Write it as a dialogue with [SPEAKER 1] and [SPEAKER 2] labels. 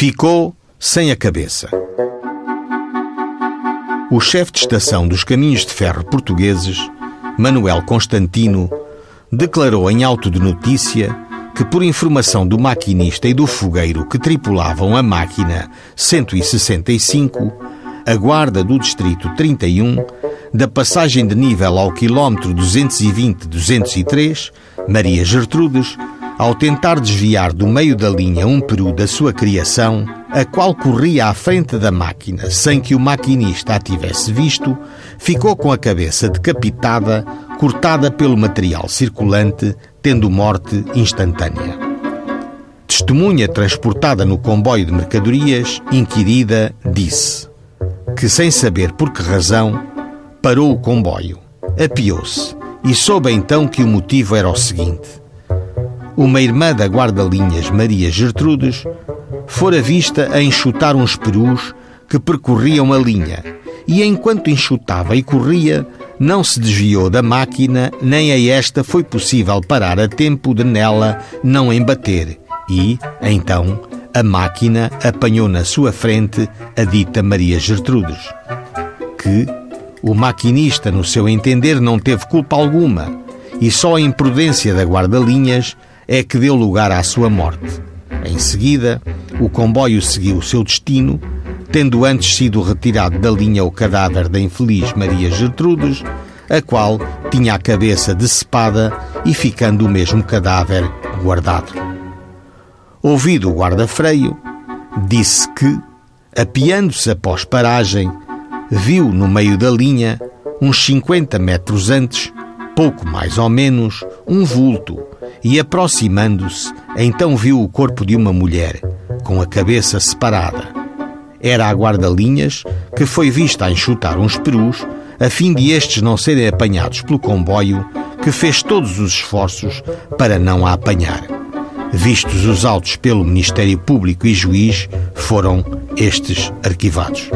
[SPEAKER 1] Ficou sem a cabeça. O chefe de estação dos caminhos de ferro portugueses, Manuel Constantino, declarou em auto de notícia que, por informação do maquinista e do fogueiro que tripulavam a máquina 165, a guarda do Distrito 31, da passagem de nível ao quilómetro 220-203, Maria Gertrudes, ao tentar desviar do meio da linha um peru da sua criação, a qual corria à frente da máquina sem que o maquinista a tivesse visto, ficou com a cabeça decapitada, cortada pelo material circulante, tendo morte instantânea. Testemunha transportada no comboio de mercadorias, inquirida, disse que, sem saber por que razão, parou o comboio, apiou-se e soube então que o motivo era o seguinte uma irmã da guarda-linhas Maria Gertrudes, fora vista a enxutar uns perus que percorriam a linha e, enquanto enxutava e corria, não se desviou da máquina, nem a esta foi possível parar a tempo de nela não embater. E, então, a máquina apanhou na sua frente a dita Maria Gertrudes, que o maquinista, no seu entender, não teve culpa alguma, e só a imprudência da guarda-linhas é que deu lugar à sua morte. Em seguida, o comboio seguiu o seu destino, tendo antes sido retirado da linha o cadáver da infeliz Maria Gertrudes, a qual tinha a cabeça decepada e ficando o mesmo cadáver guardado. Ouvido o guarda-freio, disse que, apiando-se após paragem, viu no meio da linha, uns 50 metros antes, pouco mais ou menos, um vulto e, aproximando-se, então viu o corpo de uma mulher, com a cabeça separada. Era a guarda-linhas que foi vista a enxutar uns perus, a fim de estes não serem apanhados pelo comboio, que fez todos os esforços para não a apanhar. Vistos os autos pelo Ministério Público e juiz, foram estes arquivados.